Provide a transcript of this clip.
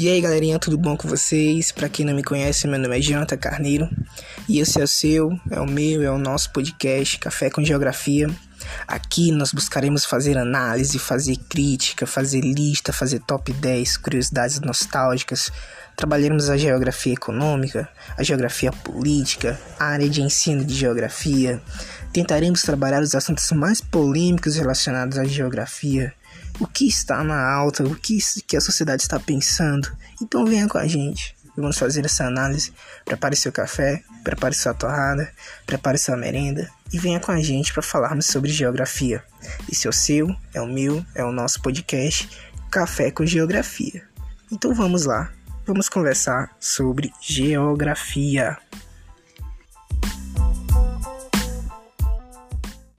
E aí galerinha, tudo bom com vocês? Para quem não me conhece, meu nome é Jonathan Carneiro e esse é o seu, é o meu, é o nosso podcast Café com Geografia. Aqui nós buscaremos fazer análise, fazer crítica, fazer lista, fazer top 10, curiosidades nostálgicas. Trabalharemos a geografia econômica, a geografia política, a área de ensino de geografia. Tentaremos trabalhar os assuntos mais polêmicos relacionados à geografia o que está na alta, o que, que a sociedade está pensando. Então venha com a gente. Vamos fazer essa análise. Prepare seu café, prepare sua torrada, prepare sua merenda e venha com a gente para falarmos sobre geografia. Esse é o seu, é o meu, é o nosso podcast Café com Geografia. Então vamos lá, vamos conversar sobre geografia.